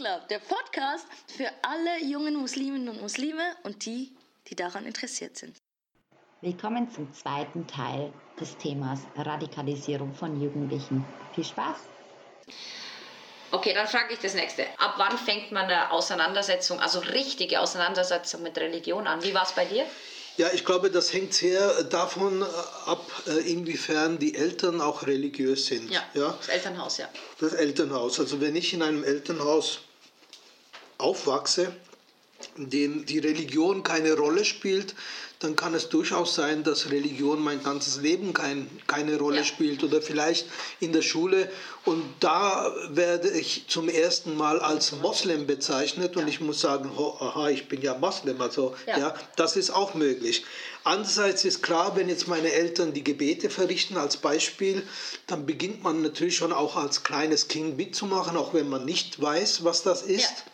Club, der Podcast für alle jungen Musliminnen und Muslime und die, die daran interessiert sind. Willkommen zum zweiten Teil des Themas Radikalisierung von Jugendlichen. Viel Spaß! Okay, dann frage ich das nächste. Ab wann fängt man eine Auseinandersetzung, also richtige Auseinandersetzung mit Religion an? Wie war es bei dir? Ja, ich glaube, das hängt sehr davon ab, äh, inwiefern die Eltern auch religiös sind. Ja, ja, das Elternhaus, ja. Das Elternhaus. Also wenn ich in einem Elternhaus aufwachse, in dem die Religion keine Rolle spielt, dann kann es durchaus sein, dass Religion mein ganzes Leben kein, keine Rolle ja. spielt oder vielleicht in der Schule. Und da werde ich zum ersten Mal als Moslem bezeichnet und ich muss sagen, oh, aha, ich bin ja Moslem. Also ja. ja, das ist auch möglich. Andererseits ist klar, wenn jetzt meine Eltern die Gebete verrichten als Beispiel, dann beginnt man natürlich schon auch als kleines Kind mitzumachen, auch wenn man nicht weiß, was das ist.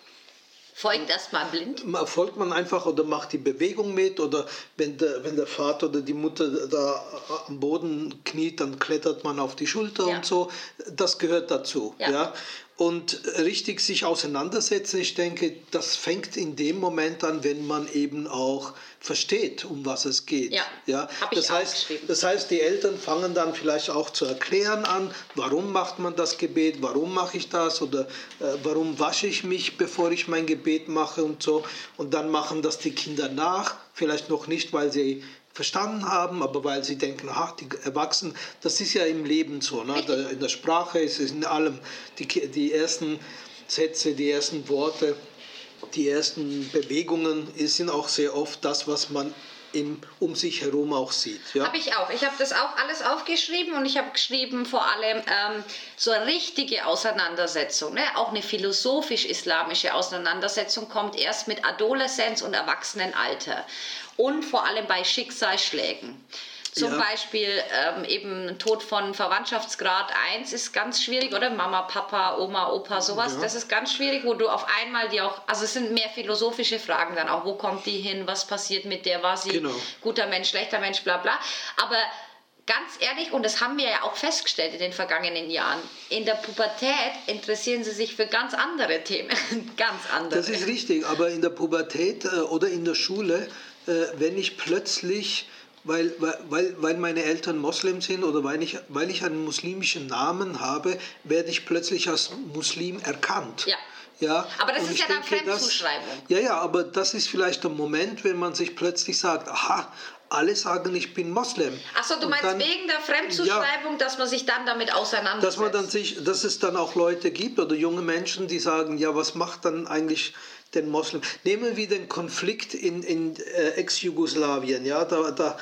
Folgt erstmal blind? Folgt man einfach oder macht die Bewegung mit oder wenn der, wenn der Vater oder die Mutter da am Boden kniet, dann klettert man auf die Schulter ja. und so. Das gehört dazu. Ja. ja? Und richtig sich auseinandersetzen, ich denke, das fängt in dem Moment an, wenn man eben auch versteht, um was es geht. Ja, ja? Das, heißt, das heißt, die Eltern fangen dann vielleicht auch zu erklären an, warum macht man das Gebet, warum mache ich das oder äh, warum wasche ich mich, bevor ich mein Gebet mache und so. Und dann machen das die Kinder nach, vielleicht noch nicht, weil sie verstanden haben, aber weil sie denken, ach, die Erwachsenen, das ist ja im Leben so, ne? in der Sprache ist es in allem, die, die ersten Sätze, die ersten Worte, die ersten Bewegungen sind auch sehr oft das, was man im, um sich herum auch sieht. Ja? Habe ich auch. Ich habe das auch alles aufgeschrieben und ich habe geschrieben vor allem ähm, so eine richtige Auseinandersetzung, ne? auch eine philosophisch-islamische Auseinandersetzung kommt erst mit Adoleszenz und Erwachsenenalter und vor allem bei Schicksalsschlägen. Zum ja. Beispiel ähm, eben Tod von Verwandtschaftsgrad 1 ist ganz schwierig, oder? Mama, Papa, Oma, Opa, sowas. Ja. Das ist ganz schwierig, wo du auf einmal die auch, also es sind mehr philosophische Fragen dann auch. Wo kommt die hin? Was passiert mit der? War sie genau. guter Mensch, schlechter Mensch, bla bla. Aber ganz ehrlich, und das haben wir ja auch festgestellt in den vergangenen Jahren, in der Pubertät interessieren sie sich für ganz andere Themen. ganz andere. Das ist richtig, aber in der Pubertät äh, oder in der Schule, wenn ich plötzlich weil, weil, weil meine Eltern Moslem sind oder weil ich, weil ich einen muslimischen Namen habe, werde ich plötzlich als Muslim erkannt. Ja. Ja, aber das ist ja dann Fremdzuschreibung. ja, ja, aber das ist vielleicht der Moment, wenn man sich plötzlich sagt, aha, alle sagen, ich bin Moslem. Achso, du meinst dann, wegen der Fremdzuschreibung, ja, dass man sich dann damit auseinandersetzt? Dass man dann sich, dass es dann auch Leute gibt oder junge Menschen, die sagen, ja, was macht dann eigentlich den Moslem? Nehmen wir den Konflikt in, in äh, Ex-Jugoslawien, ja, da, da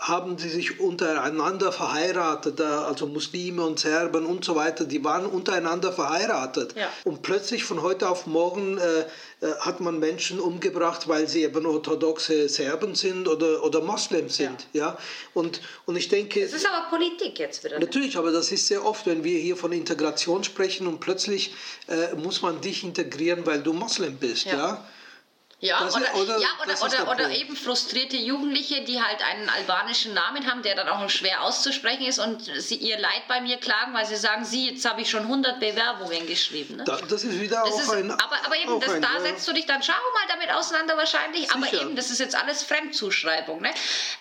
haben sie sich untereinander verheiratet, also Muslime und Serben und so weiter, die waren untereinander verheiratet. Ja. Und plötzlich von heute auf morgen äh, äh, hat man Menschen umgebracht, weil sie eben orthodoxe Serben sind oder, oder Moslem sind. Ja. ja. Und, und ich denke... Das ist aber Politik jetzt wieder. Natürlich, aber das ist sehr oft, wenn wir hier von Integration sprechen und plötzlich äh, muss man dich integrieren, weil du Moslem bist. ja? ja? Ja, das oder, oder, ja, oder, oder, oder eben frustrierte Jugendliche, die halt einen albanischen Namen haben, der dann auch schwer auszusprechen ist und sie ihr Leid bei mir klagen, weil sie sagen, sie, jetzt habe ich schon 100 Bewerbungen geschrieben. Ne? Da, das ist wieder das auch ist, ein... Aber, aber eben, das, ein, da setzt du dich dann, schau mal damit auseinander wahrscheinlich, sicher. aber eben, das ist jetzt alles Fremdzuschreibung. Ne?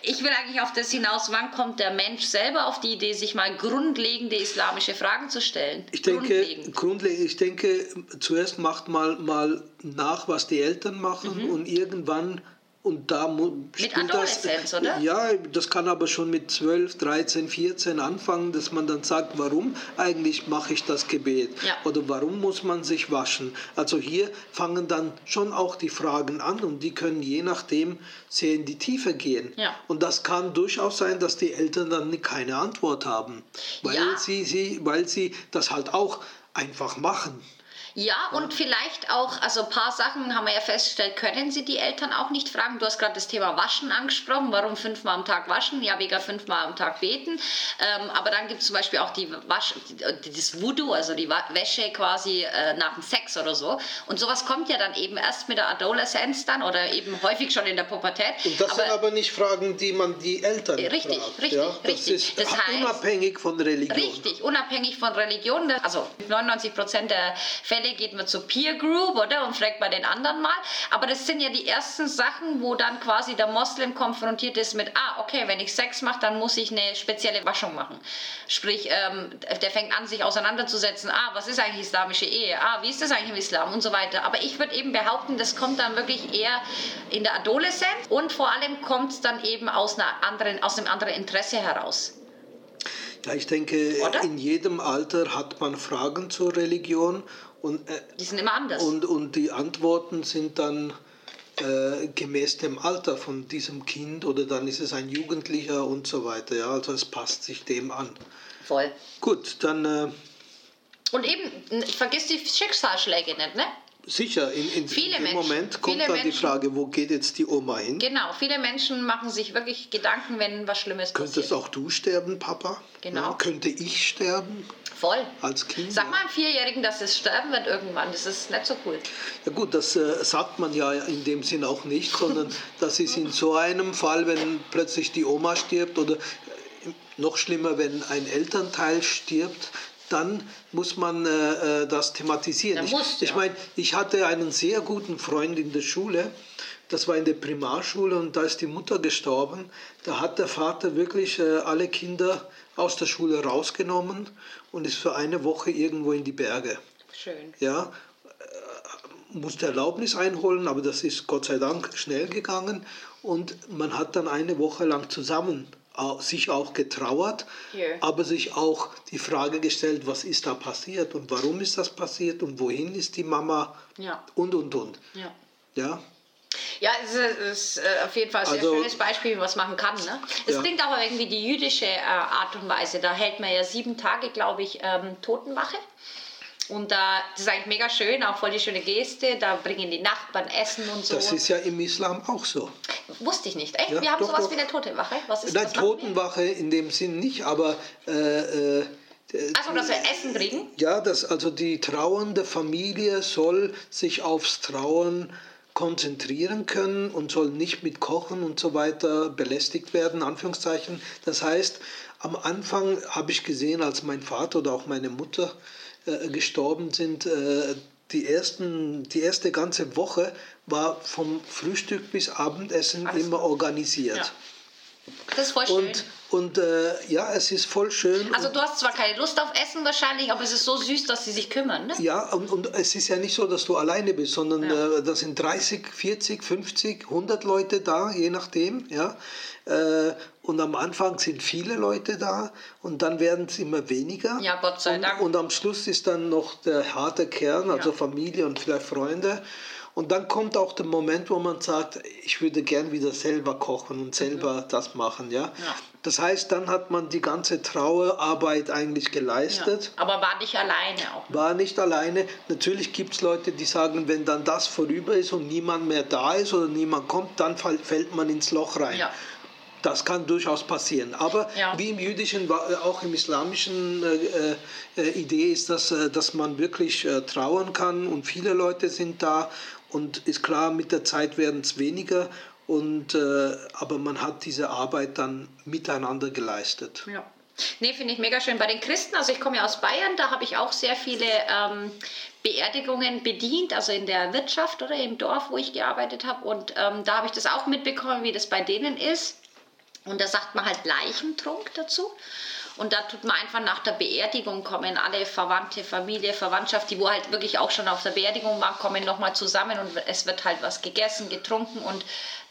Ich will eigentlich auf das hinaus, wann kommt der Mensch selber auf die Idee, sich mal grundlegende islamische Fragen zu stellen? Ich denke, grundlegend. grundlegend ich denke zuerst macht mal, mal nach, was die Eltern machen mhm. und irgendwann und da mit Adoleszenz, das, oder? Ja, das kann aber schon mit 12, 13, 14 anfangen, dass man dann sagt, warum eigentlich mache ich das Gebet? Ja. Oder warum muss man sich waschen? Also hier fangen dann schon auch die Fragen an und die können je nachdem sehr in die Tiefe gehen. Ja. Und das kann durchaus sein, dass die Eltern dann keine Antwort haben, weil, ja. sie, sie, weil sie das halt auch einfach machen. Ja, und vielleicht auch, also ein paar Sachen haben wir ja festgestellt, können Sie die Eltern auch nicht fragen. Du hast gerade das Thema Waschen angesprochen. Warum fünfmal am Tag waschen? Ja, wegen fünfmal am Tag beten. Ähm, aber dann gibt es zum Beispiel auch die Wasch, das Voodoo, also die Wäsche quasi äh, nach dem Sex oder so. Und sowas kommt ja dann eben erst mit der Adoleszenz dann oder eben häufig schon in der Pubertät. Und das aber, sind aber nicht Fragen, die man die Eltern Richtig, fragt, richtig, ja? das richtig. Ist das heißt, unabhängig von Religion. Richtig, unabhängig von Religion. Also 99 Prozent der Fälle heute geht man zur Peer Group, oder? Und fragt bei den anderen mal. Aber das sind ja die ersten Sachen, wo dann quasi der Moslem konfrontiert ist mit, ah, okay, wenn ich Sex mache, dann muss ich eine spezielle Waschung machen. Sprich, ähm, der fängt an, sich auseinanderzusetzen, ah, was ist eigentlich islamische Ehe? Ah, wie ist das eigentlich im Islam? Und so weiter. Aber ich würde eben behaupten, das kommt dann wirklich eher in der Adoleszenz und vor allem kommt es dann eben aus, einer anderen, aus einem anderen Interesse heraus. Ja, ich denke, Oder? in jedem Alter hat man Fragen zur Religion. Und, äh, die sind immer anders. Und, und die Antworten sind dann äh, gemäß dem Alter von diesem Kind oder dann ist es ein Jugendlicher und so weiter. Ja, also es passt sich dem an. Voll. Gut, dann. Äh, und eben, vergiss die Schicksalsschläge nicht, ne? Sicher, in, in, viele in dem Menschen, Moment kommt dann Menschen, die Frage, wo geht jetzt die Oma hin? Genau, viele Menschen machen sich wirklich Gedanken, wenn was Schlimmes passiert. Könntest auch du sterben, Papa? Genau. Ja, könnte ich sterben? Voll. Als Kind? Sag mal einem Vierjährigen, dass es sterben wird irgendwann. Das ist nicht so cool. Ja gut, das äh, sagt man ja in dem Sinn auch nicht, sondern das ist in so einem Fall, wenn plötzlich die Oma stirbt oder äh, noch schlimmer, wenn ein Elternteil stirbt, dann muss man äh, äh das thematisieren. Ich, ja. ich meine, ich hatte einen sehr guten Freund in der Schule, das war in der Primarschule und da ist die Mutter gestorben. Da hat der Vater wirklich äh, alle Kinder aus der Schule rausgenommen und ist für eine Woche irgendwo in die Berge. Schön. Ja, äh, musste Erlaubnis einholen, aber das ist Gott sei Dank schnell gegangen und man hat dann eine Woche lang zusammen sich auch getrauert, yeah. aber sich auch die Frage gestellt, was ist da passiert und warum ist das passiert und wohin ist die Mama ja. und und und. Ja. ja? Ja, es ist, äh, auf jeden Fall ein sehr also, schönes Beispiel, wie man es machen kann. Ne? Es ja. klingt aber irgendwie die jüdische äh, Art und Weise. Da hält man ja sieben Tage, glaube ich, ähm, Totenwache. Und da, das ist eigentlich mega schön, auch voll die schöne Geste. Da bringen die Nachbarn Essen und so. Das ist ja im Islam auch so. Wusste ich nicht. Echt? Ja, wir haben doch, sowas doch. wie eine Totenwache. Was ist Nein, was Totenwache in dem Sinn nicht, aber. Äh, äh, Achso, dass wir Essen kriegen? Ja, das, also die trauernde Familie soll sich aufs Trauern konzentrieren können und soll nicht mit Kochen und so weiter belästigt werden, Anführungszeichen. Das heißt, am Anfang habe ich gesehen, als mein Vater oder auch meine Mutter äh, gestorben sind, äh, die, ersten, die erste ganze Woche war vom Frühstück bis Abendessen Alles immer organisiert. Ja. Das ist voll schön. Und, und äh, ja, es ist voll schön. Also du hast zwar keine Lust auf Essen wahrscheinlich, aber es ist so süß, dass sie sich kümmern. Ne? Ja, und, und es ist ja nicht so, dass du alleine bist, sondern ja. äh, da sind 30, 40, 50, 100 Leute da, je nachdem. Ja. Äh, und am Anfang sind viele Leute da und dann werden es immer weniger. Ja, Gott sei Dank. Und, und am Schluss ist dann noch der harte Kern, also ja. Familie und vielleicht Freunde. Und dann kommt auch der Moment, wo man sagt, ich würde gern wieder selber kochen und selber mhm. das machen. Ja? ja? Das heißt, dann hat man die ganze Trauerarbeit eigentlich geleistet. Ja, aber war nicht alleine auch. War nicht alleine. Natürlich gibt es Leute, die sagen, wenn dann das vorüber ist und niemand mehr da ist oder niemand kommt, dann fällt man ins Loch rein. Ja. Das kann durchaus passieren. Aber ja. wie im jüdischen, äh, auch im islamischen äh, äh, Idee ist, dass, äh, dass man wirklich trauern kann und viele Leute sind da und ist klar, mit der Zeit werden es weniger. Und, äh, aber man hat diese Arbeit dann miteinander geleistet. Ja. Nee, finde ich mega schön. Bei den Christen, also ich komme ja aus Bayern, da habe ich auch sehr viele ähm, Beerdigungen bedient, also in der Wirtschaft oder im Dorf, wo ich gearbeitet habe. Und ähm, da habe ich das auch mitbekommen, wie das bei denen ist. Und da sagt man halt Leichentrunk dazu. Und da tut man einfach nach der Beerdigung kommen alle Verwandte, Familie, Verwandtschaft, die wo halt wirklich auch schon auf der Beerdigung waren, kommen nochmal zusammen und es wird halt was gegessen, getrunken und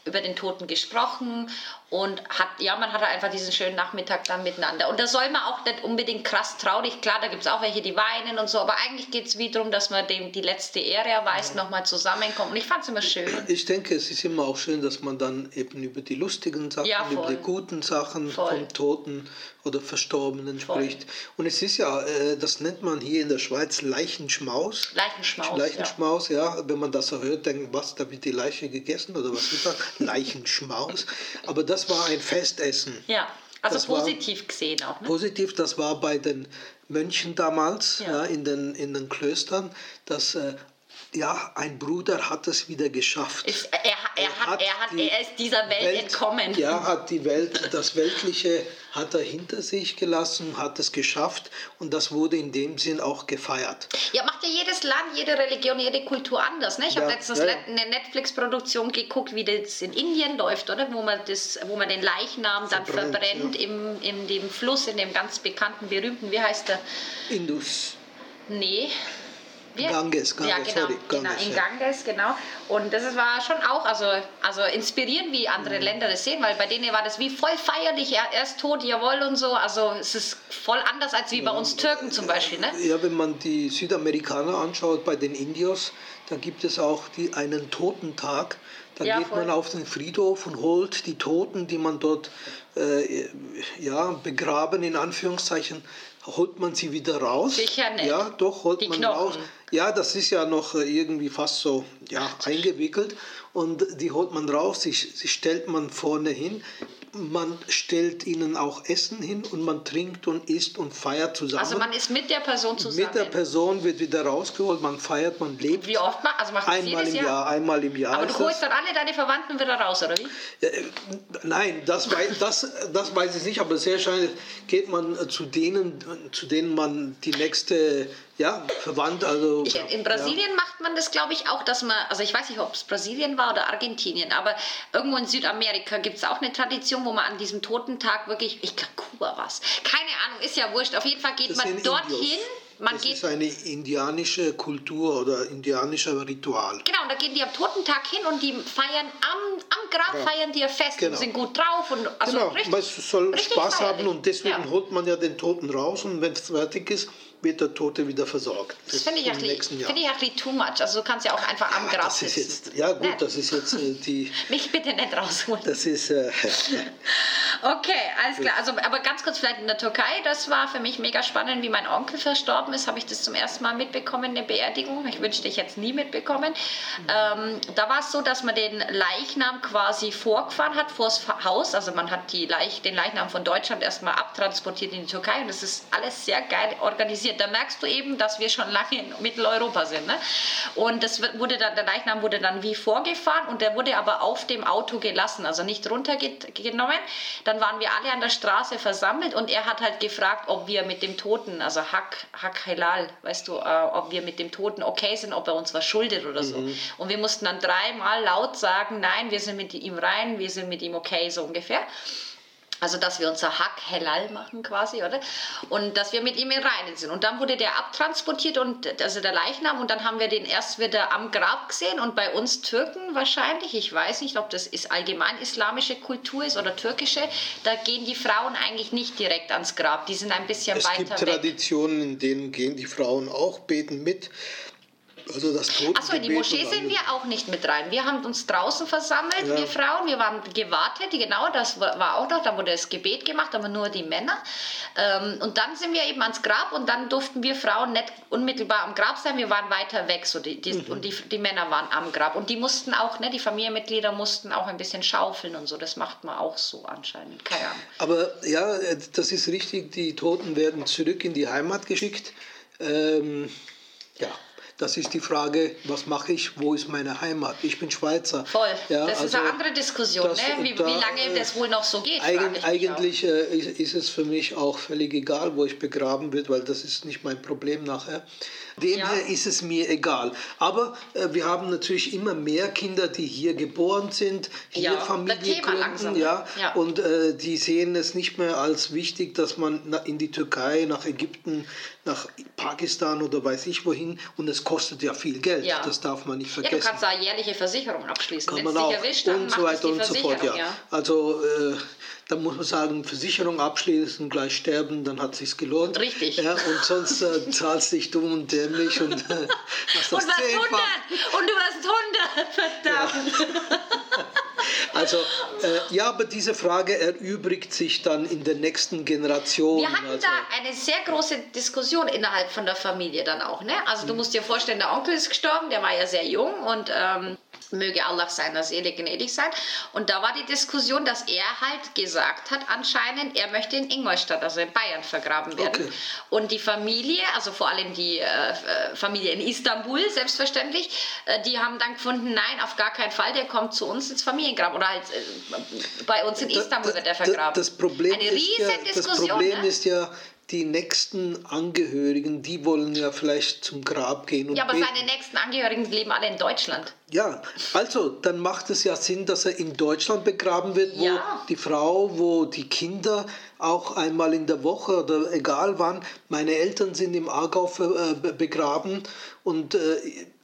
über den Toten gesprochen und hat, ja, man hat einfach diesen schönen Nachmittag dann miteinander. Und da soll man auch nicht unbedingt krass traurig, klar, da gibt es auch welche, die weinen und so, aber eigentlich geht es wie darum, dass man dem die letzte Ehre erweist, ja. nochmal zusammenkommt. Und ich fand es immer schön. Ich denke, es ist immer auch schön, dass man dann eben über die lustigen Sachen, ja, über die guten Sachen voll. vom Toten oder Verstorbenen voll. spricht. Und es ist ja, äh, das nennt man hier in der Schweiz Leichenschmaus. Leichenschmaus. Leichenschmaus, ja. ja. Wenn man das so hört, denkt was, da wird die Leiche gegessen oder was ist das? Leichenschmaus. Aber das das war ein Festessen. Ja, also das positiv gesehen auch. Ne? Positiv, das war bei den Mönchen damals ja. ja in, den, in den Klöstern, dass äh, ja, ein Bruder hat es wieder geschafft. Ist, er, er, er, hat, er, hat, er ist dieser Welt, Welt entkommen. Ja, hat die Welt, das Weltliche hat er hinter sich gelassen, hat es geschafft und das wurde in dem Sinn auch gefeiert. Ja, macht ja jedes Land, jede Religion, jede Kultur anders. Ne? Ich ja, habe letztens ja. eine Netflix-Produktion geguckt, wie das in Indien läuft, oder? Wo man, das, wo man den Leichnam dann verbrennt, verbrennt ja. im, in dem Fluss, in dem ganz bekannten, berühmten, wie heißt der? Indus. Nee. Wir? Ganges, Ganges, ja, genau, sorry, genau in Ganges, genau. Und das war schon auch also, also inspirierend, wie andere mhm. Länder das sehen, weil bei denen war das wie voll feierlich, er, er ist tot, jawohl und so. Also es ist voll anders als wie bei uns Türken zum Beispiel. Ne? Ja, wenn man die Südamerikaner anschaut, bei den Indios, da gibt es auch die, einen Totentag. Da ja, geht voll. man auf den Friedhof und holt die Toten, die man dort äh, ja, begraben, in Anführungszeichen, holt man sie wieder raus. Sicher nicht. Ja, doch, holt die man Knochen. raus. Ja, das ist ja noch äh, irgendwie fast so ja, eingewickelt. Und die holt man raus, sie, sie stellt man vorne hin man stellt ihnen auch Essen hin und man trinkt und isst und feiert zusammen. Also man ist mit der Person zusammen. Mit der Person wird wieder rausgeholt, man feiert, man lebt. Wie oft macht also macht Einmal im Jahr? Jahr? Einmal im Jahr. Aber du holst dann alle deine Verwandten wieder raus, oder wie? Äh, nein, das, weiß, das, das weiß ich nicht, aber sehr wahrscheinlich geht man zu denen, zu denen man die nächste ja, verwandt. Also, in Brasilien ja. macht man das, glaube ich, auch, dass man, also ich weiß nicht, ob es Brasilien war oder Argentinien, aber irgendwo in Südamerika gibt es auch eine Tradition, wo man an diesem Totentag wirklich, ich glaube, Kuba was, keine Ahnung, ist ja wurscht. Auf jeden Fall geht das man dorthin. Man das geht, ist eine indianische Kultur oder indianischer Ritual. Genau, und da gehen die am Totentag hin und die feiern am, am Grab ja. feiern die ihr Fest genau. und sind gut drauf. Und, also genau, richtig, man soll Spaß feierlich. haben und deswegen ja. holt man ja den Toten raus und wenn es fertig ist, wird der Tote wieder versorgt. Das, finde ich, find ich auch too much. Also du kannst ja auch einfach am Grab das ist jetzt, Ja gut, Nein. das ist jetzt äh, die... Mich bitte nicht rausholen. Das ist... Äh, okay, alles klar. Also, aber ganz kurz vielleicht in der Türkei, das war für mich mega spannend, wie mein Onkel verstorben ist, habe ich das zum ersten Mal mitbekommen, eine Beerdigung. Ich wünschte, ich hätte es nie mitbekommen. Ähm, da war es so, dass man den Leichnam quasi vorgefahren hat, vors Haus. Also man hat die Leich, den Leichnam von Deutschland erstmal abtransportiert in die Türkei und das ist alles sehr geil organisiert passiert. Da merkst du eben, dass wir schon lange in Mitteleuropa sind. Ne? Und das wurde dann, der Leichnam wurde dann wie vorgefahren und der wurde aber auf dem Auto gelassen, also nicht runtergenommen. Dann waren wir alle an der Straße versammelt und er hat halt gefragt, ob wir mit dem Toten, also Hak, Hak Helal, weißt du, äh, ob wir mit dem Toten okay sind, ob er uns was schuldet oder so. Mhm. Und wir mussten dann dreimal laut sagen, nein, wir sind mit ihm rein, wir sind mit ihm okay, so ungefähr. Also, dass wir unser Hack Hellal machen quasi, oder? Und dass wir mit ihm in Reinen sind. Und dann wurde der abtransportiert und also der Leichnam und dann haben wir den erst wieder am Grab gesehen und bei uns Türken wahrscheinlich, ich weiß nicht, ob das ist allgemein islamische Kultur ist oder türkische, da gehen die Frauen eigentlich nicht direkt ans Grab. Die sind ein bisschen es weiter weg. Es gibt Traditionen, in denen gehen die Frauen auch beten mit. Also das Achso, in die Moschee sind wir auch nicht mit rein. Wir haben uns draußen versammelt, ja. wir Frauen, wir waren gewartet, genau, das war auch noch, da wurde das Gebet gemacht, aber nur die Männer. Ähm, und dann sind wir eben ans Grab und dann durften wir Frauen nicht unmittelbar am Grab sein, wir waren weiter weg so die, die, mhm. und die, die Männer waren am Grab. Und die mussten auch, ne, die Familienmitglieder mussten auch ein bisschen schaufeln und so, das macht man auch so anscheinend, keine Ahnung. Aber ja, das ist richtig, die Toten werden zurück in die Heimat geschickt. Ähm, ja. Das ist die Frage, was mache ich, wo ist meine Heimat? Ich bin Schweizer. Voll, ja, das also ist eine andere Diskussion, das, ne? wie, da, wie, lange das wohl noch so geht. Eigen, eigentlich äh, ist es für mich auch völlig egal, wo ich begraben wird, weil das ist nicht mein Problem nachher. Dem ja. ist es mir egal. Aber äh, wir haben natürlich immer mehr Kinder, die hier geboren sind, hier ja, Familie gründen, ja, ja, und äh, die sehen es nicht mehr als wichtig, dass man in die Türkei, nach Ägypten, nach Pakistan oder weiß ich wohin und es kostet ja viel Geld, ja. das darf man nicht vergessen. Ja, du kannst da jährliche Versicherung abschließen. Kann man auch erwischt, und so weiter und so fort. Ja. ja. Also äh, da muss man sagen, Versicherung abschließen, gleich sterben, dann hat sich's gelohnt. Richtig. Ja, und sonst äh, zahlst dich dumm und dämlich und äh, hast das Und warst 100 und du warst 100, verdammt. Ja. Also, äh, ja, aber diese Frage erübrigt sich dann in der nächsten Generation. Wir hatten also. da eine sehr große Diskussion innerhalb von der Familie dann auch. Ne? Also, du musst dir vorstellen, der Onkel ist gestorben, der war ja sehr jung und. Ähm, möge Allah seiner Seele gnädig sein. Und da war die Diskussion, dass er halt gesagt hat, anscheinend, er möchte in Ingolstadt, also in Bayern, vergraben werden. Okay. Und die Familie, also vor allem die äh, Familie in Istanbul, selbstverständlich, äh, die haben dann gefunden, nein, auf gar keinen Fall, der kommt zu uns ins Familiengrab. Oder halt äh, bei uns in Istanbul da, wird er vergraben. Das Problem Eine riesen ist ja, Diskussion. Das Problem ne? ist ja, die nächsten Angehörigen, die wollen ja vielleicht zum Grab gehen. ja, aber beten. seine nächsten Angehörigen leben alle in Deutschland. Ja, also dann macht es ja Sinn, dass er in Deutschland begraben wird, wo ja. die Frau, wo die Kinder auch einmal in der Woche oder egal wann. Meine Eltern sind im Aargau äh, begraben und äh,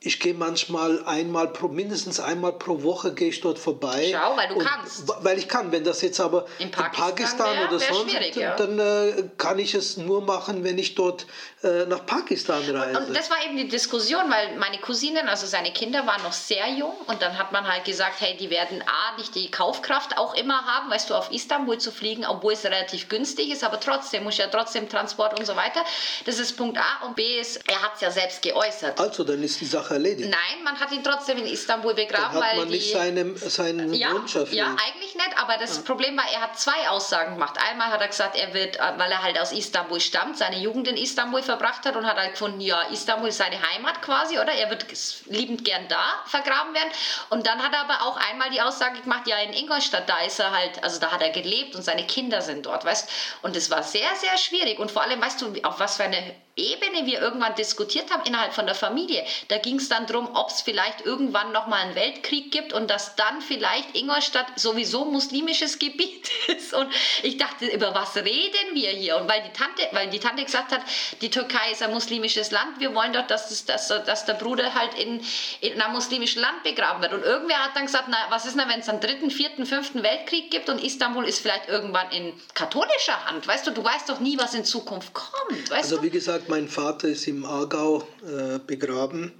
ich gehe manchmal einmal pro, mindestens einmal pro Woche gehe ich dort vorbei. Schau, weil du kannst. Weil ich kann. Wenn das jetzt aber in Pakistan, in Pakistan wär, oder sonst, ja. dann äh, kann ich es nur machen, wenn ich dort äh, nach Pakistan reise. Und, und, das war eben die Diskussion, weil meine Cousinen, also seine Kinder, waren noch sehr jung und dann hat man halt gesagt, hey, die werden A, nicht die Kaufkraft auch immer haben, weißt du, auf Istanbul zu fliegen, obwohl es relativ günstig ist, aber trotzdem muss ja trotzdem Transport und so weiter. Das ist Punkt A und B ist, er hat es ja selbst geäußert. Also, dann ist die Sache erledigt. Nein, man hat ihn trotzdem in Istanbul begraben, dann hat weil man die, nicht seinen, seinen ja, Wunsch erfüllt. Ja, eigentlich nicht, aber das ja. Problem war, er hat zwei Aussagen gemacht. Einmal hat er gesagt, er wird, weil er halt aus Istanbul stammt, seine Jugend in Istanbul verbracht hat und hat halt gefunden, ja, Istanbul ist seine Heimat quasi, oder? Er wird liebend gern da vergraben werden. Und dann hat er aber auch einmal die Aussage gemacht, ja, in Ingolstadt, da ist er halt, also da hat er gelebt und seine Kinder sind dort, weißt Und es war sehr, sehr schwierig. Und vor allem, weißt du, auf was für eine Ebene wir irgendwann diskutiert haben innerhalb von der Familie. Da ging es dann darum, ob es vielleicht irgendwann nochmal einen Weltkrieg gibt und dass dann vielleicht Ingolstadt sowieso muslimisches Gebiet ist. Und ich dachte, über was reden wir hier? Und weil die Tante, weil die Tante gesagt hat, die Türkei ist ein muslimisches Land, wir wollen doch, dass, das, dass, dass der Bruder halt in, in einem muslimischen Land begraben wird. Und irgendwer hat dann gesagt, na, was ist denn, wenn es einen dritten, vierten, fünften Weltkrieg gibt und Istanbul ist vielleicht irgendwann in katholischer Hand? Weißt du, du weißt doch nie, was in Zukunft kommt. also du? wie gesagt, mein Vater ist im Aargau äh, begraben.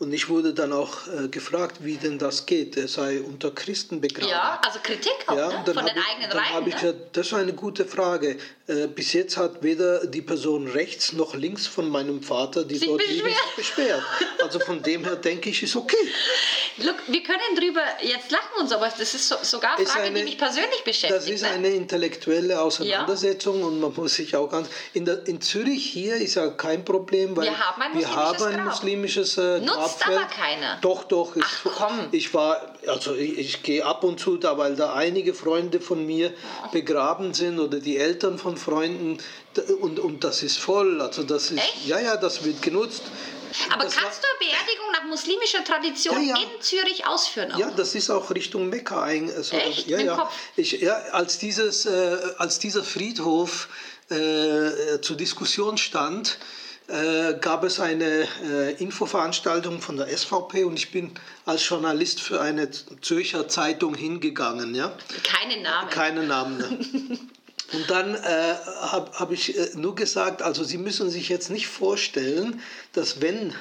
Und ich wurde dann auch äh, gefragt, wie denn das geht. Er sei unter Christen begraben. Ja, also Kritik auch, ja, ne? von den ich, eigenen dann Reihen. Ich, ne? das ist eine gute Frage. Äh, bis jetzt hat weder die Person rechts noch links von meinem Vater, die sich dort beschwert. liegen, sich beschwert. Also von dem her denke ich, ist okay. Look, wir können drüber jetzt lachen und so, aber das ist so, sogar eine Frage, eine, die mich persönlich beschäftigt. Das ist ne? eine intellektuelle Auseinandersetzung ja. und man muss sich auch ganz... In, der, in Zürich hier ist ja kein Problem, weil wir haben ein wir muslimisches, haben ein muslimisches äh, Nutzt aber keiner. Doch, doch. Ach, komm. Ich war, also ich, ich gehe ab und zu da, weil da einige Freunde von mir ja. begraben sind oder die Eltern von Freunden und, und das ist voll. Also das ist, Echt? ja, ja, das wird genutzt. Aber das kannst du Beerdigung nach muslimischer Tradition ja, ja. in Zürich ausführen? Auch? Ja, das ist auch Richtung Mekka. Ein, also, Echt? Ja, ja. Ich, ja als, dieses, äh, als dieser Friedhof äh, zur Diskussion stand, äh, gab es eine äh, Infoveranstaltung von der SVP und ich bin als Journalist für eine Zürcher Zeitung hingegangen. Ja? Keine Namen. Keine Namen. Ne? Und dann äh, habe hab ich äh, nur gesagt, also Sie müssen sich jetzt nicht vorstellen, dass wenn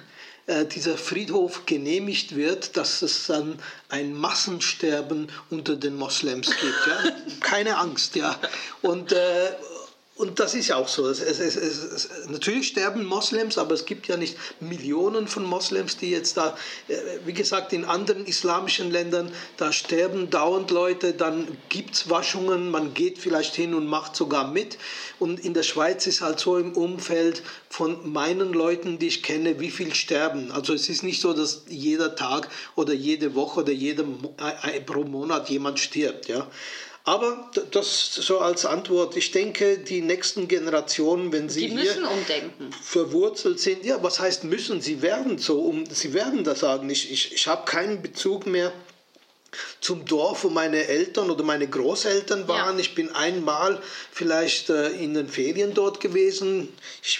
äh, dieser Friedhof genehmigt wird, dass es dann ein Massensterben unter den Moslems gibt. Ja? Keine Angst, ja. Und, äh, und das ist ja auch so. Es, es, es, natürlich sterben Moslems, aber es gibt ja nicht Millionen von Moslems, die jetzt da, äh, wie gesagt, in anderen islamischen Ländern, da sterben dauernd Leute, dann gibt es Waschungen, man geht vielleicht hin und macht sogar mit. Und in der Schweiz ist halt so im Umfeld von meinen Leuten, die ich kenne, wie viel sterben. Also es ist nicht so, dass jeder Tag oder jede Woche oder jede, äh, pro Monat jemand stirbt. Ja. Aber das so als Antwort. Ich denke, die nächsten Generationen, wenn sie hier verwurzelt sind, ja, was heißt müssen? Sie werden so, um, sie werden das sagen. Ich, ich, ich habe keinen Bezug mehr zum Dorf, wo meine Eltern oder meine Großeltern waren. Ja. Ich bin einmal vielleicht äh, in den Ferien dort gewesen, ich,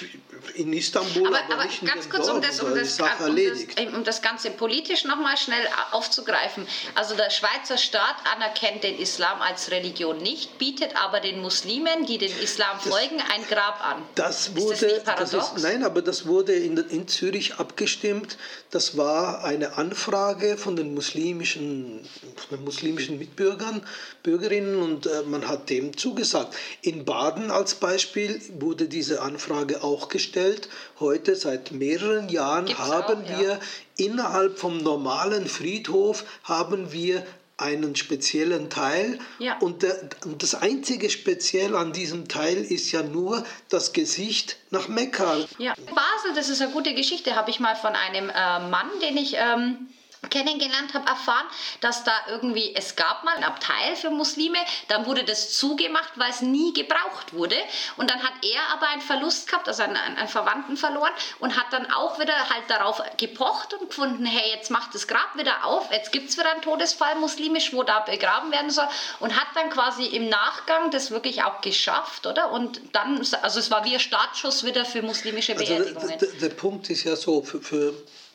in Istanbul, aber, aber, aber nicht ganz in kurz, Dorf, um das, um, das, um, das, um das Ganze politisch nochmal schnell aufzugreifen. Also der Schweizer Staat anerkennt den Islam als Religion nicht, bietet aber den Muslimen, die den Islam das, folgen, ein Grab an. Das wurde, ist das nicht paradox? Ist, nein, aber das wurde in, in Zürich abgestimmt. Das war eine Anfrage von den muslimischen den muslimischen Mitbürgern, Bürgerinnen und äh, man hat dem zugesagt. In Baden als Beispiel wurde diese Anfrage auch gestellt. Heute seit mehreren Jahren Gibt's haben auch, ja. wir innerhalb vom normalen Friedhof haben wir einen speziellen Teil. Ja. Und, der, das einzige Speziell an diesem Teil ist ja nur das Gesicht nach Mekka. Ja. Basel, das ist eine gute Geschichte, habe ich mal von einem äh, Mann, den ich ähm, kennengelernt habe, erfahren, dass da irgendwie, es gab mal ein Abteil für Muslime, dann wurde das zugemacht, weil es nie gebraucht wurde. Und dann hat er aber einen Verlust gehabt, also einen, einen Verwandten verloren und hat dann auch wieder halt darauf gepocht und gefunden, hey, jetzt macht das Grab wieder auf, jetzt gibt es wieder einen Todesfall muslimisch, wo da begraben werden soll und hat dann quasi im Nachgang das wirklich auch geschafft, oder? Und dann, also es war wie ein Startschuss wieder für muslimische Beerdigungen. Also der, der Punkt ist ja so, für, für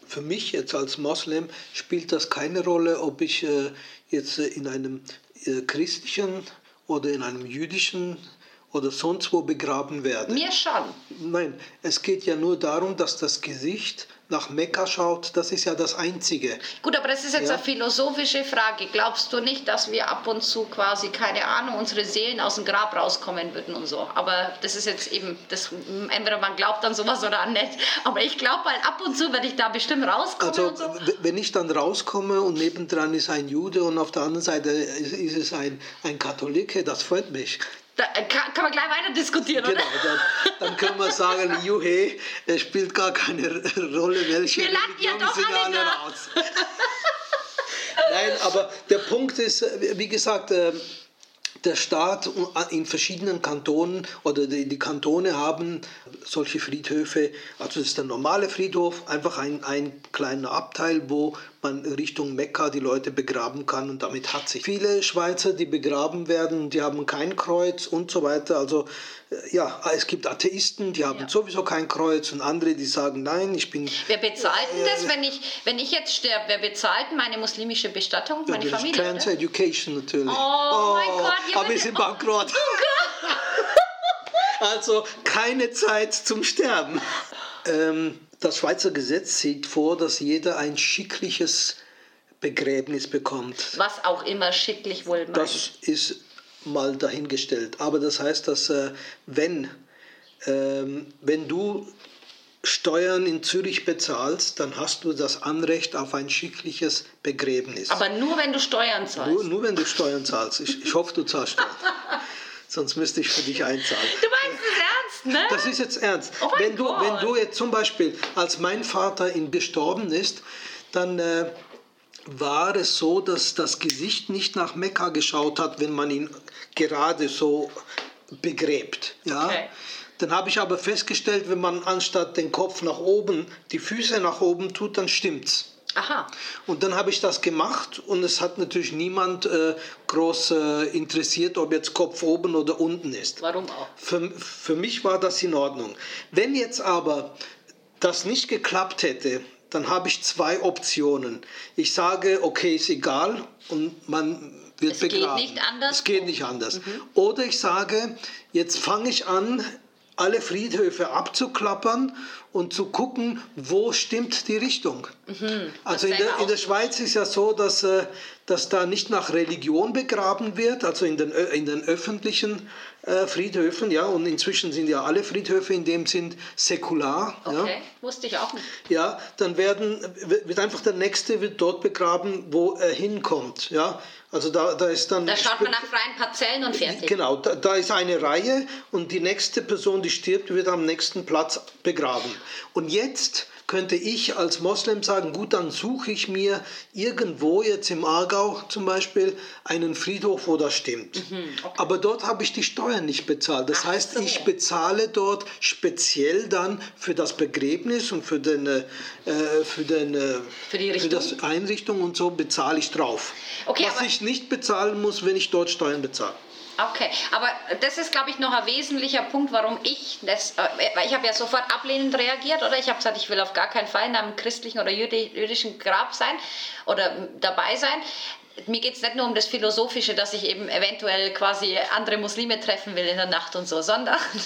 für mich jetzt als Moslem spielt das keine Rolle, ob ich äh, jetzt äh, in einem äh, christlichen oder in einem jüdischen oder sonst wo begraben werde. Mir schon. Nein, es geht ja nur darum, dass das Gesicht nach Mekka schaut, das ist ja das Einzige. Gut, aber das ist jetzt ja. eine philosophische Frage. Glaubst du nicht, dass wir ab und zu quasi, keine Ahnung, unsere Seelen aus dem Grab rauskommen würden und so? Aber das ist jetzt eben, das, entweder man glaubt an sowas oder an nicht. Aber ich glaube halt, ab und zu werde ich da bestimmt rauskommen also, so. Wenn ich dann rauskomme und nebendran ist ein Jude und auf der anderen Seite ist es ein, ein Katholike, das freut mich. Da kann, kann man gleich weiter diskutieren, genau, oder? Dann, dann können wir sagen, juhe, es spielt gar keine Rolle, welche wir Religion ja sind alle raus. Nein, aber der Punkt ist, wie gesagt, äh, der Staat in verschiedenen Kantonen oder die, Kantone haben solche Friedhöfe, also das ist der normale Friedhof, einfach ein, ein kleiner Abteil, wo man Richtung Mekka die Leute begraben kann und damit hat sich. Viele Schweizer, die begraben werden, die haben kein Kreuz und so weiter. Also äh, ja, es gibt Atheisten, die haben ja. sowieso kein Kreuz und andere, die sagen, nein, ich bin... Wer bezahlt denn das, wenn ich, wenn ich jetzt sterbe? Wer bezahlt meine muslimische Bestattung? Meine ja, Familie? Cancer? Education natürlich. Oh, oh mein Gott. aber wir sind bankrott. Oh also keine Zeit zum Sterben. Ähm, das Schweizer Gesetz sieht vor, dass jeder ein schickliches Begräbnis bekommt. Was auch immer schicklich wohl meint. Das ist mal dahingestellt. Aber das heißt, dass äh, wenn, ähm, wenn du Steuern in Zürich bezahlst, dann hast du das Anrecht auf ein schickliches Begräbnis. Aber nur wenn du Steuern zahlst. Nur, nur wenn du Steuern zahlst. Ich, ich hoffe, du zahlst Steuern. Sonst müsste ich für dich einzahlen. Du meinst es ernst, ne? Das ist jetzt ernst. Oh wenn, du, wenn du jetzt zum Beispiel, als mein Vater ihn gestorben ist, dann äh, war es so, dass das Gesicht nicht nach Mekka geschaut hat, wenn man ihn gerade so begräbt. Ja? Okay. Dann habe ich aber festgestellt, wenn man anstatt den Kopf nach oben die Füße nach oben tut, dann stimmt's. Aha. Und dann habe ich das gemacht und es hat natürlich niemand äh, groß äh, interessiert, ob jetzt Kopf oben oder unten ist. Warum auch? Für, für mich war das in Ordnung. Wenn jetzt aber das nicht geklappt hätte, dann habe ich zwei Optionen. Ich sage, okay, ist egal und man wird es begraben. Es geht nicht anders. Es geht nicht anders. Mhm. Oder ich sage, jetzt fange ich an, alle Friedhöfe abzuklappern und zu gucken, wo stimmt die Richtung. Mhm, also in der, in der, Schweiz ist ja so, dass, äh, dass da nicht nach Religion begraben wird, also in den, in den öffentlichen äh, Friedhöfen, ja, und inzwischen sind ja alle Friedhöfe in dem Sinn säkular. Okay, ja. wusste ich auch nicht. Ja, dann werden, wird einfach der Nächste wird dort begraben, wo er hinkommt, ja. Also da, da ist dann. Da schaut man nach freien Parzellen und fertig. Genau, da, da, ist eine Reihe und die nächste Person, die stirbt, wird am nächsten Platz begraben. Und jetzt könnte ich als Moslem sagen, gut, dann suche ich mir irgendwo, jetzt im Aargau zum Beispiel, einen Friedhof, wo das stimmt. Mhm, okay. Aber dort habe ich die Steuern nicht bezahlt. Das Ach heißt, so. ich bezahle dort speziell dann für das Begräbnis und für, den, äh, für, den, äh, für, die für das Einrichtung und so bezahle ich drauf. Okay, Was ich nicht bezahlen muss, wenn ich dort Steuern bezahle. Okay, aber das ist, glaube ich, noch ein wesentlicher Punkt, warum ich das, äh, weil ich habe ja sofort ablehnend reagiert, oder? Ich habe gesagt, ich will auf gar keinen Fall in einem christlichen oder jüdischen Grab sein oder dabei sein mir geht es nicht nur um das Philosophische, dass ich eben eventuell quasi andere Muslime treffen will in der Nacht und so, sondern das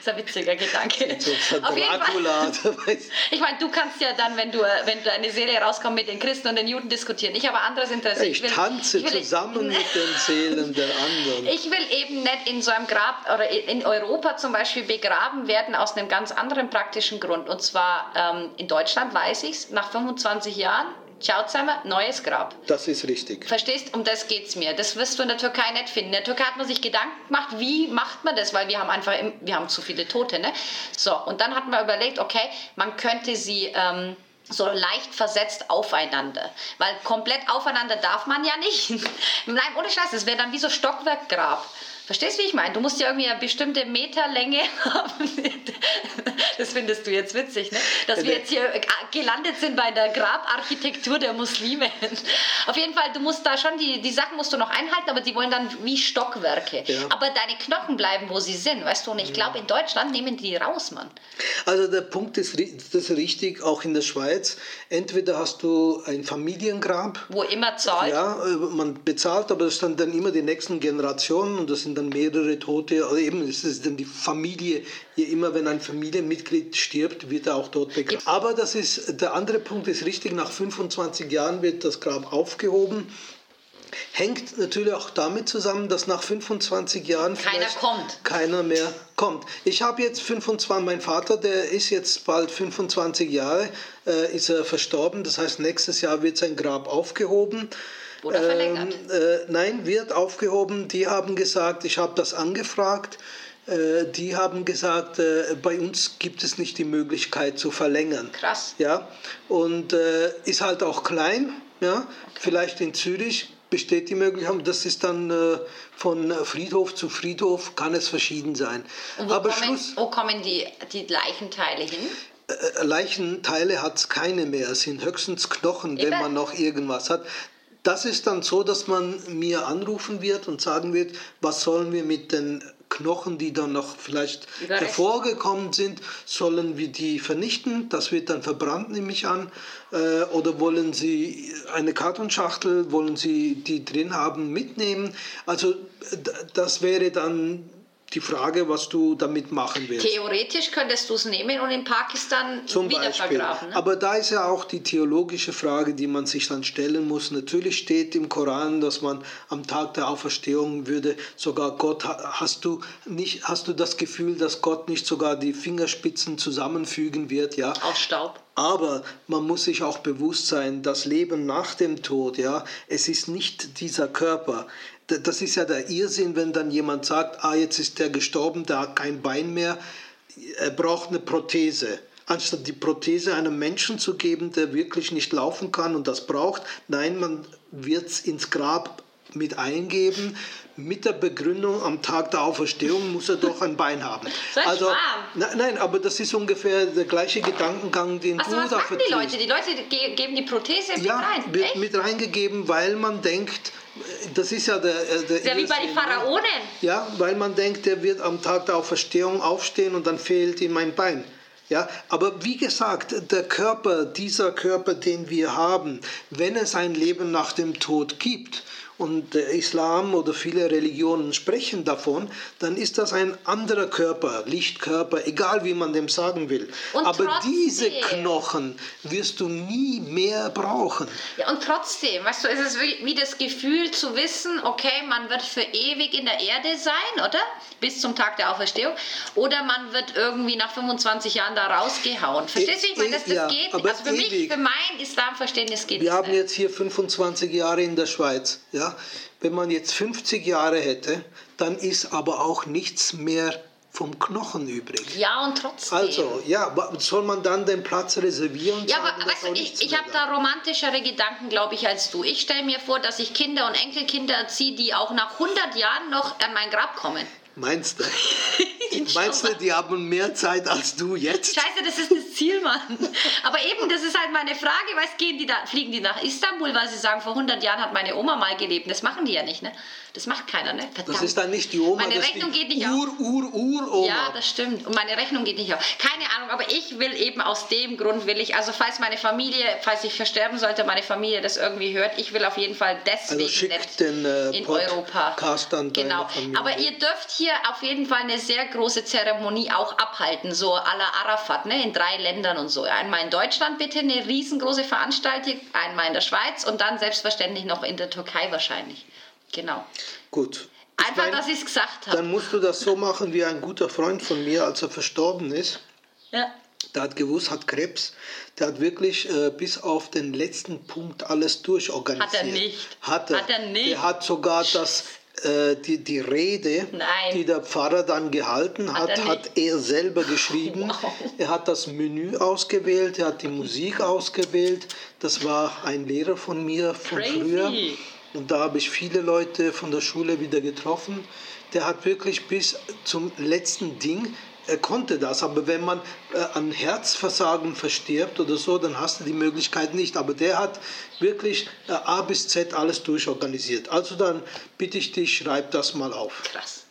ist ein witziger Gedanke. Auf jeden Fall. Ich meine, du kannst ja dann, wenn du wenn deine Seele rauskommt, mit den Christen und den Juden diskutieren. Ich habe anderes Interesse. Ich, ich will, tanze ich will, zusammen mit den Seelen der anderen. Ich will eben nicht in so einem Grab oder in Europa zum Beispiel begraben werden aus einem ganz anderen praktischen Grund. Und zwar ähm, in Deutschland weiß ich es, nach 25 Jahren Ciao zusammen, neues Grab. Das ist richtig. Verstehst? Um das geht es mir. Das wirst du in der Türkei nicht finden. In der Türkei hat man sich Gedanken gemacht, wie macht man das? Weil wir haben einfach, wir haben zu viele Tote. Ne? So, und dann hat man überlegt, okay, man könnte sie... Ähm, so leicht versetzt aufeinander. Weil komplett aufeinander darf man ja nicht. Nein, ohne Scheiß, das wäre dann wie so Stockwerkgrab. Verstehst du, wie ich meine? Du musst ja irgendwie eine bestimmte Meterlänge haben. Das findest du jetzt witzig, ne? Dass wir jetzt hier gelandet sind bei der Grabarchitektur der Muslime. Auf jeden Fall, du musst da schon, die, die Sachen musst du noch einhalten, aber die wollen dann wie Stockwerke. Ja. Aber deine Knochen bleiben, wo sie sind, weißt du? Und ich glaube, in Deutschland nehmen die raus, Mann. Also der Punkt ist, das ist richtig, auch in der Schweiz. Entweder hast du ein Familiengrab. Wo immer zahlt. Ja, man bezahlt, aber das sind dann immer die nächsten Generationen und das sind dann mehrere Tote. Also eben, es ist dann die Familie. Immer wenn ein Familienmitglied stirbt, wird er auch dort begraben. Aber das ist, der andere Punkt ist richtig, nach 25 Jahren wird das Grab aufgehoben. Hängt natürlich auch damit zusammen, dass nach 25 Jahren keiner kommt. Keiner mehr kommt. Ich habe jetzt 25, mein Vater, der ist jetzt bald 25 Jahre, äh, ist er verstorben. Das heißt, nächstes Jahr wird sein Grab aufgehoben. Oder verlängert? Ähm, äh, nein, wird aufgehoben. Die haben gesagt, ich habe das angefragt. Äh, die haben gesagt, äh, bei uns gibt es nicht die Möglichkeit zu verlängern. Krass. Ja, und äh, ist halt auch klein. Ja, okay. vielleicht in Zürich besteht die Möglichkeit. Das ist dann äh, von Friedhof zu Friedhof kann es verschieden sein. Und wo, Aber kommen, Schluss, wo kommen die, die Leichenteile hin? Leichenteile hat es keine mehr, es sind höchstens Knochen, Eben. wenn man noch irgendwas hat. Das ist dann so, dass man mir anrufen wird und sagen wird, was sollen wir mit den Knochen, die dann noch vielleicht hervorgekommen sind, sollen wir die vernichten? Das wird dann verbrannt, nehme ich an. Äh, oder wollen Sie eine Kartonschachtel, wollen Sie die drin haben, mitnehmen? Also das wäre dann die Frage, was du damit machen willst. Theoretisch könntest du es nehmen und in Pakistan Zum wieder Beispiel. vergraben. Ne? Aber da ist ja auch die theologische Frage, die man sich dann stellen muss. Natürlich steht im Koran, dass man am Tag der Auferstehung würde sogar Gott, hast du, nicht, hast du das Gefühl, dass Gott nicht sogar die Fingerspitzen zusammenfügen wird? Ja? Aus Staub. Aber man muss sich auch bewusst sein, das Leben nach dem Tod, ja, es ist nicht dieser Körper das ist ja der Irrsinn, wenn dann jemand sagt, ah, jetzt ist der gestorben, der hat kein Bein mehr, er braucht eine Prothese. Anstatt die Prothese einem Menschen zu geben, der wirklich nicht laufen kann und das braucht, nein, man wird es ins Grab mit eingeben, mit der Begründung, am Tag der Auferstehung muss er doch ein Bein haben. also, na, nein, aber das ist ungefähr der gleiche Gedankengang, den also, du was da machen die Leute? Die Leute geben die Prothese mit ja, rein? wird mit reingegeben, weil man denkt, das ist ja der. Äh, der ja, wie bei den Pharaonen. Ja, weil man denkt, der wird am Tag der Auferstehung aufstehen und dann fehlt ihm ein Bein. Ja, aber wie gesagt, der Körper, dieser Körper, den wir haben, wenn es ein Leben nach dem Tod gibt, und der Islam oder viele Religionen sprechen davon, dann ist das ein anderer Körper, Lichtkörper, egal wie man dem sagen will. Und Aber trotzdem, diese Knochen wirst du nie mehr brauchen. Ja, und trotzdem, weißt du, ist es wie das Gefühl zu wissen, okay, man wird für ewig in der Erde sein, oder? Bis zum Tag der Auferstehung. Oder man wird irgendwie nach 25 Jahren da rausgehauen. Verstehst du, ich meine, das, das ja, geht nicht. Also für ewig. mich, für mein Islamverständnis geht Wir haben jetzt hier 25 Jahre in der Schweiz. Ja? Ja? Wenn man jetzt 50 Jahre hätte, dann ist aber auch nichts mehr vom Knochen übrig. Ja, und trotzdem. Also, ja, soll man dann den Platz reservieren? Ja, sagen, aber weißt du, ich, ich habe da romantischere Gedanken, glaube ich, als du. Ich stelle mir vor, dass ich Kinder und Enkelkinder erziehe, die auch nach 100 Jahren noch an mein Grab kommen. Meinst du? Meinst du, die haben mehr Zeit als du jetzt? Scheiße, das ist das Ziel, Mann. Aber eben, das ist halt meine Frage, weißt, gehen die da, fliegen die nach Istanbul, weil sie sagen, vor 100 Jahren hat meine Oma mal gelebt. Das machen die ja nicht, ne? Das macht keiner, ne? Verdammt. Das ist dann nicht die Oma, meine Rechnung geht nicht Ur, auf. Ur, Ur, Oma. Ja, das stimmt. Und meine Rechnung geht nicht auf. Keine Ahnung, aber ich will eben aus dem Grund will ich, also falls meine Familie, falls ich versterben sollte, meine Familie das irgendwie hört, ich will auf jeden Fall deswegen also nicht den, äh, in Europa. An genau. Aber ihr dürft hier auf jeden Fall eine sehr große Zeremonie auch abhalten, so à la Arafat, ne? in drei Ländern und so. Einmal in Deutschland bitte eine riesengroße Veranstaltung, einmal in der Schweiz und dann selbstverständlich noch in der Türkei wahrscheinlich. Genau. Gut. Einfach, mein, dass ich es gesagt habe. Dann musst du das so machen wie ein guter Freund von mir, als er verstorben ist. Ja. Der hat gewusst, hat Krebs. Der hat wirklich äh, bis auf den letzten Punkt alles durchorganisiert. Hat er nicht. Hat er. Hat er nicht. Der hat sogar das äh, die, die Rede, Nein. die der Pfarrer dann gehalten hat, hat er, hat er selber geschrieben. Wow. Er hat das Menü ausgewählt, er hat die Musik ausgewählt. Das war ein Lehrer von mir von Crazy. früher. Und da habe ich viele Leute von der Schule wieder getroffen. Der hat wirklich bis zum letzten Ding, er konnte das, aber wenn man äh, an Herzversagen verstirbt oder so, dann hast du die Möglichkeit nicht. Aber der hat wirklich äh, A bis Z alles durchorganisiert. Also dann bitte ich dich, schreib das mal auf. Krass.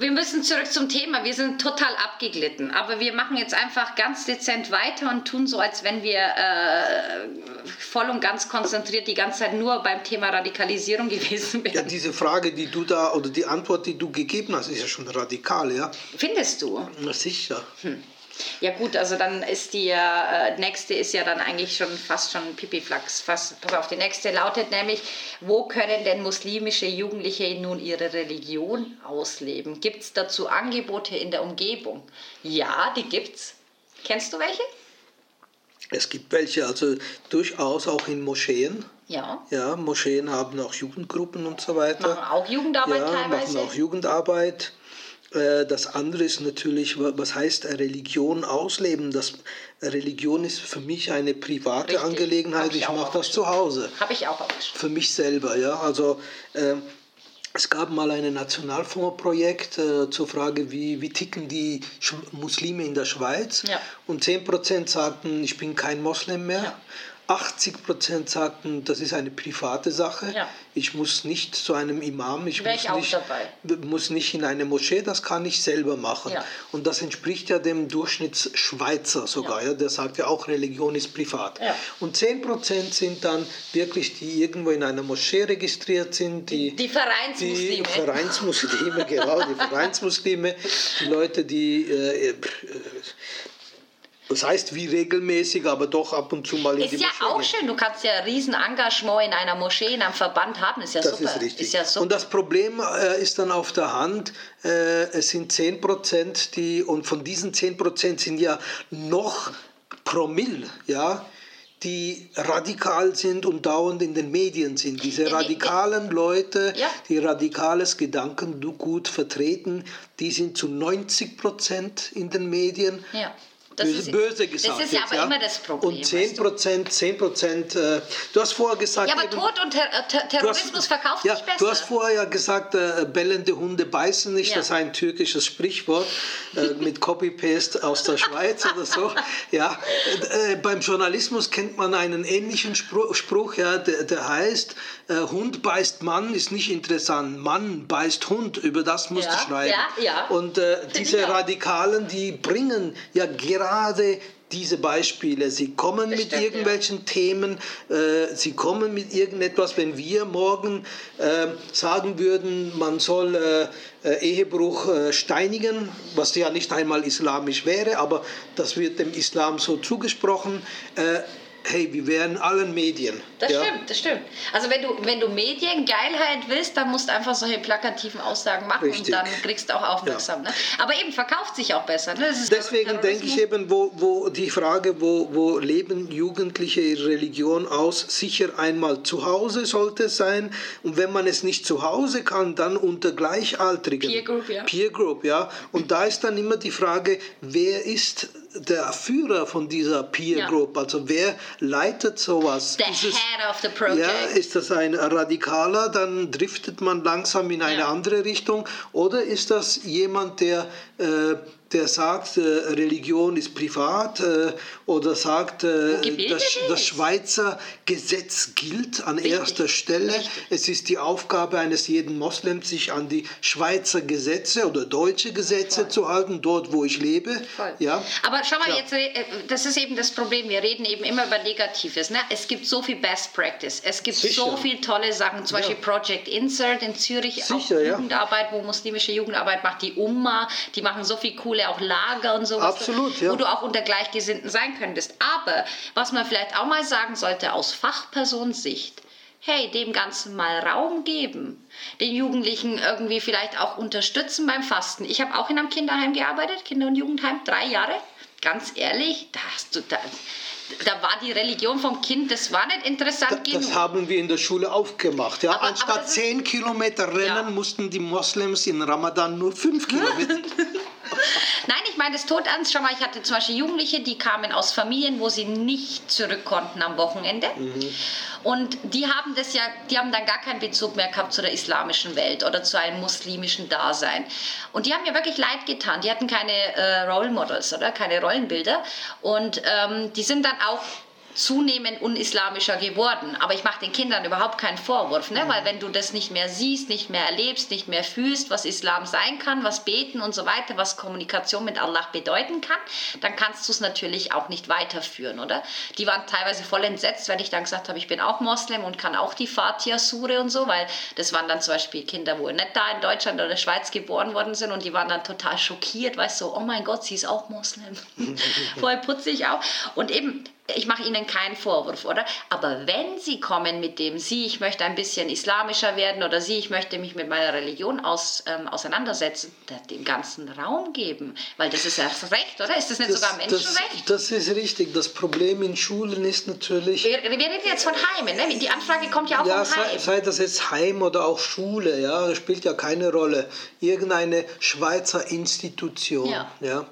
Wir müssen zurück zum Thema. Wir sind total abgeglitten, aber wir machen jetzt einfach ganz dezent weiter und tun so, als wenn wir äh, voll und ganz konzentriert die ganze Zeit nur beim Thema Radikalisierung gewesen wären. Ja, diese Frage, die du da oder die Antwort, die du gegeben hast, ist ja schon radikal, ja? Findest du? Na sicher. Hm. Ja gut, also dann ist die äh, nächste ist ja dann eigentlich schon fast schon Pipiflax. Fast, pass auf, die nächste lautet nämlich, wo können denn muslimische Jugendliche nun ihre Religion ausleben? Gibt es dazu Angebote in der Umgebung? Ja, die gibt's. Kennst du welche? Es gibt welche, also durchaus auch in Moscheen. Ja. Ja, Moscheen haben auch Jugendgruppen und so weiter. Machen auch Jugendarbeit ja, teilweise. machen auch Jugendarbeit. Äh, das andere ist natürlich, was heißt Religion ausleben? Das, Religion ist für mich eine private Richtig. Angelegenheit. Ich, ich mache das zu Hause. Habe ich auch. Für mich selber, ja. Also äh, es gab mal ein Nationalfondsprojekt äh, zur Frage, wie, wie ticken die Sch Muslime in der Schweiz. Ja. Und 10% sagten, ich bin kein Moslem mehr. Ja. 80 Prozent sagten, das ist eine private Sache. Ja. Ich muss nicht zu einem Imam, ich, muss, ich nicht, muss nicht in eine Moschee, das kann ich selber machen. Ja. Und das entspricht ja dem Durchschnittsschweizer sogar. Ja. ja. Der sagt ja auch, Religion ist privat. Und 10 Prozent sind dann wirklich, die irgendwo in einer Moschee registriert sind. Die, die Vereinsmuslime. Die Vereinsmuslime, genau, die Vereinsmuslime. Die Leute, die... Äh, das heißt, wie regelmäßig, aber doch ab und zu mal in ist die Moschee. Ist ja auch schön. Du kannst ja ein Riesenengagement in einer Moschee, in einem Verband haben. Ist ja das super. Ist richtig. Ist ja super. Und das Problem äh, ist dann auf der Hand, äh, es sind 10 Prozent, die, und von diesen 10 Prozent sind ja noch Promille, ja, die radikal sind und dauernd in den Medien sind. Diese radikalen Leute, ja. die radikales Gedankengut vertreten, die sind zu 90 Prozent in den Medien. Ja. Das böse, ist, böse gesagt. Das ist ja aber ja? immer das Problem. Und 10 Prozent, 10 Prozent, äh, du hast vorher gesagt... Ja, aber eben, Tod und Ter Ter Terrorismus hast, verkauft ja, sich besser. Du hast vorher ja gesagt, äh, bellende Hunde beißen nicht, ja. das ist ein türkisches Sprichwort äh, mit Copy-Paste aus der Schweiz oder so. Ja, äh, beim Journalismus kennt man einen ähnlichen Spruch, Spruch ja, der, der heißt, äh, Hund beißt Mann ist nicht interessant, Mann beißt Hund, über das musst du schreiben. Ja, ja. Und äh, diese Radikalen, die bringen ja gerade gerade diese Beispiele. Sie kommen mit stimmt, irgendwelchen ja. Themen, äh, sie kommen mit irgendetwas, wenn wir morgen äh, sagen würden, man soll äh, äh Ehebruch äh, steinigen, was ja nicht einmal islamisch wäre, aber das wird dem Islam so zugesprochen äh, hey, wir wären allen Medien. Das ja? stimmt, das stimmt. Also wenn du, wenn du Mediengeilheit willst, dann musst du einfach solche plakativen Aussagen machen Richtig. und dann kriegst du auch aufmerksam. Ja. Ne? Aber eben verkauft sich auch besser. Ne? Deswegen denke ich eben, wo, wo die Frage, wo, wo leben Jugendliche ihre Religion aus, sicher einmal zu Hause sollte es sein und wenn man es nicht zu Hause kann, dann unter Gleichaltrigen. Peer Group, ja. Peer Group, ja. Und da ist dann immer die Frage, wer ist der Führer von dieser Peer Ja. Group? Also wer leitet sowas? The Ist es- head of the project. ja, ist das ein Radikaler, dann driftet man langsam in eine Ja. andere Richtung. Oder ist das jemand, der, äh, der sagt, äh, Religion ist privat äh, oder sagt, äh, das, das. Schweizer Gesetz gilt an erster Stelle. Richtig. Es ist die Aufgabe eines jeden Moslems, sich an die Schweizer Gesetze oder deutsche Gesetze zu halten, dort wo ich lebe. Voll. Ja? Aber schau mal, Ja. jetzt, das ist eben das Problem. Wir reden eben immer über Negatives. Ne? Es gibt so viel Best Practice. Es gibt Sicher. so viele tolle Sachen. Zum Ja. Beispiel Project Insert in Zürich, Sicher, auch. Jugendarbeit, wo muslimische Jugendarbeit macht. Die Umma, die machen so viel coole auch Lager und sowas. Absolut, ja. Wo du auch unter Gleichgesinnten sein könntest. Aber was man vielleicht auch mal sagen sollte aus Fachpersonensicht, hey, dem Ganzen mal Raum geben. Den Jugendlichen irgendwie vielleicht auch unterstützen beim Fasten. Ich habe auch in einem Kinderheim gearbeitet, Kinder- und Jugendheim, drei Jahre. Ganz ehrlich, da, hast du, da, da war die Religion vom Kind, das war nicht interessant Das genug. haben wir in der Schule aufgemacht. Ja? Aber- aber Anstatt das ist- 10 Kilometer rennen, Ja. mussten die Moslems in Ramadan nur 5 Kilometer. Nein, ich meine das Todernst. Schau mal, ich hatte zum Beispiel Jugendliche, die kamen aus Familien, wo sie nicht zurück konnten am Wochenende. Und die haben das ja, die haben dann gar keinen Bezug mehr gehabt zu der islamischen Welt oder zu einem muslimischen Dasein. Und die haben mir wirklich leid getan. Die hatten keine äh, Role Models oder keine Rollenbilder. Und ähm, die sind dann auch zunehmend unislamischer geworden. Aber ich mache den Kindern überhaupt keinen Vorwurf, ne? weil wenn du das nicht mehr siehst, nicht mehr erlebst, nicht mehr fühlst, was Islam sein kann, was Beten und so weiter, was Kommunikation mit Allah bedeuten kann, dann kannst du es natürlich auch nicht weiterführen, oder? Die waren teilweise voll entsetzt, wenn ich dann gesagt habe, ich bin auch Moslem und kann auch die Fatiha-Sure und so, weil das waren dann zum Beispiel Kinder, wo nicht da in Deutschland oder der Schweiz geboren worden sind und die waren dann total schockiert, weißt du, so, oh mein Gott, sie ist auch Moslem. voll putzig auch. Und eben, ich mache ihnen keinen Vorwurf, oder? Aber wenn sie kommen mit dem, sie, ich möchte ein bisschen islamischer werden oder sie, ich möchte mich mit meiner Religion aus, ähm, auseinandersetzen, dem ganzen Raum geben. Weil das ist ja das Recht, oder? Ist das nicht sogar das, Menschenrecht? das ist richtig. Das Problem in Schulen ist natürlich, wir, wir reden jetzt von Heimen, ne? Die Anfrage kommt ja auch ja, sei, Heim. sei das jetzt Heim oder auch Schule, ja, das spielt ja keine Rolle. Irgendeine Schweizer Institution, Ja. ja.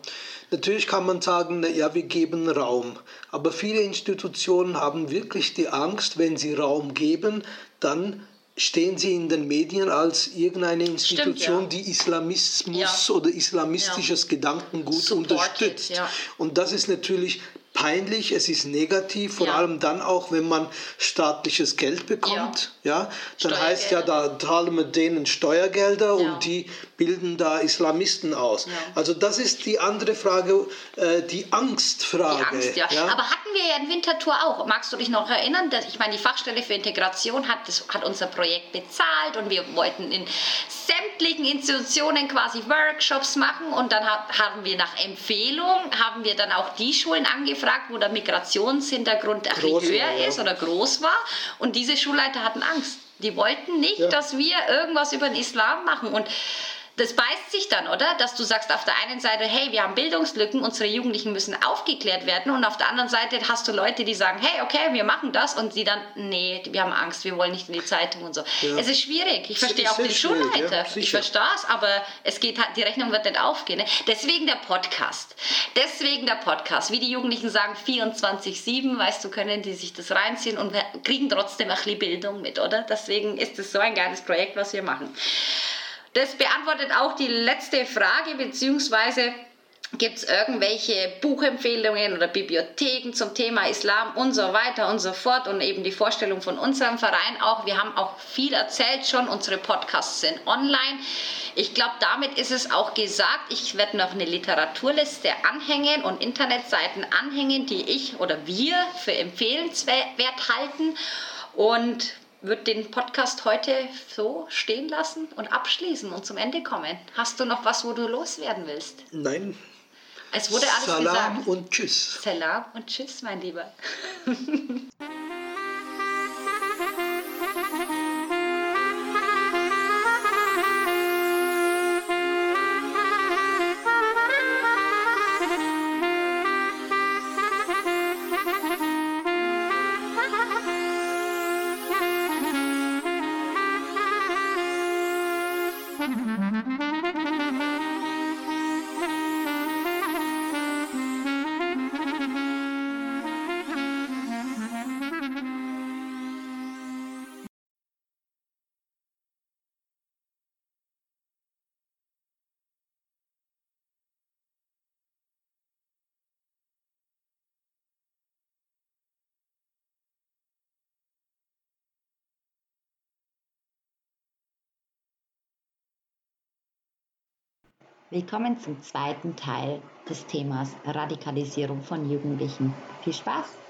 Natürlich kann man sagen, na ja, wir geben Raum. Aber viele Institutionen haben wirklich die Angst, wenn sie Raum geben, dann stehen sie in den Medien als irgendeine Institution, ja. die Islamismus Ja. oder islamistisches Gedankengut Supported, unterstützt. ja. Und das ist natürlich peinlich, es ist negativ, vor Ja. allem dann auch, wenn man staatliches Geld bekommt. Ja. dann heißt ja, da zahlen wir denen Steuergelder Ja. und die bilden da Islamisten aus. Ja. Also das ist die andere Frage, äh, die Angstfrage. Die Angst, ja. Aber hatten wir ja in Winterthur auch. Magst du dich noch erinnern? Dass, ich meine, die Fachstelle für Integration hat, das, hat unser Projekt bezahlt und wir wollten in sämtlichen Institutionen quasi Workshops machen und dann ha- haben wir nach Empfehlung, haben wir dann auch die Schulen angefragt, wo der Migrationshintergrund Groß war, höher ja. ist oder groß war und diese Schulleiter hatten Angst. Die wollten nicht, Ja. dass wir irgendwas über den Islam machen und das beißt sich dann, oder? Dass du sagst auf der einen Seite, hey, wir haben Bildungslücken, unsere Jugendlichen müssen aufgeklärt werden und auf der anderen Seite hast du Leute, die sagen, hey, okay, wir machen das und sie dann, nee, wir haben Angst, wir wollen nicht in die Zeitung und so. Ja. Es ist schwierig. Ich verstehe auch den Schulleiter. ja, ich verstehe es, aber es geht halt, die Rechnung wird nicht aufgehen. Ne? Deswegen der Podcast. Deswegen der Podcast. Wie die Jugendlichen sagen, 24-7, weißt du, können die sich das reinziehen und kriegen trotzdem ein bisschen Bildung mit, oder? Deswegen ist es so ein geiles Projekt, was wir machen. Das beantwortet auch die letzte Frage, beziehungsweise gibt es irgendwelche Buchempfehlungen oder Bibliotheken zum Thema Islam und so weiter und so fort und eben die Vorstellung von unserem Verein auch. Wir haben auch viel erzählt schon, unsere Podcasts sind online. Ich glaube, damit ist es auch gesagt. Ich werde noch eine Literaturliste anhängen und Internetseiten anhängen, die ich oder wir für empfehlenswert halten und würde den Podcast heute so stehen lassen und abschließen und zum Ende kommen. Hast du noch was, wo du loswerden willst? Nein. Es wurde alles Salam gesagt. und Tschüss. Salam und Tschüss, mein Lieber. Willkommen zum zweiten Teil des Themas Radikalisierung von Jugendlichen. Viel Spaß!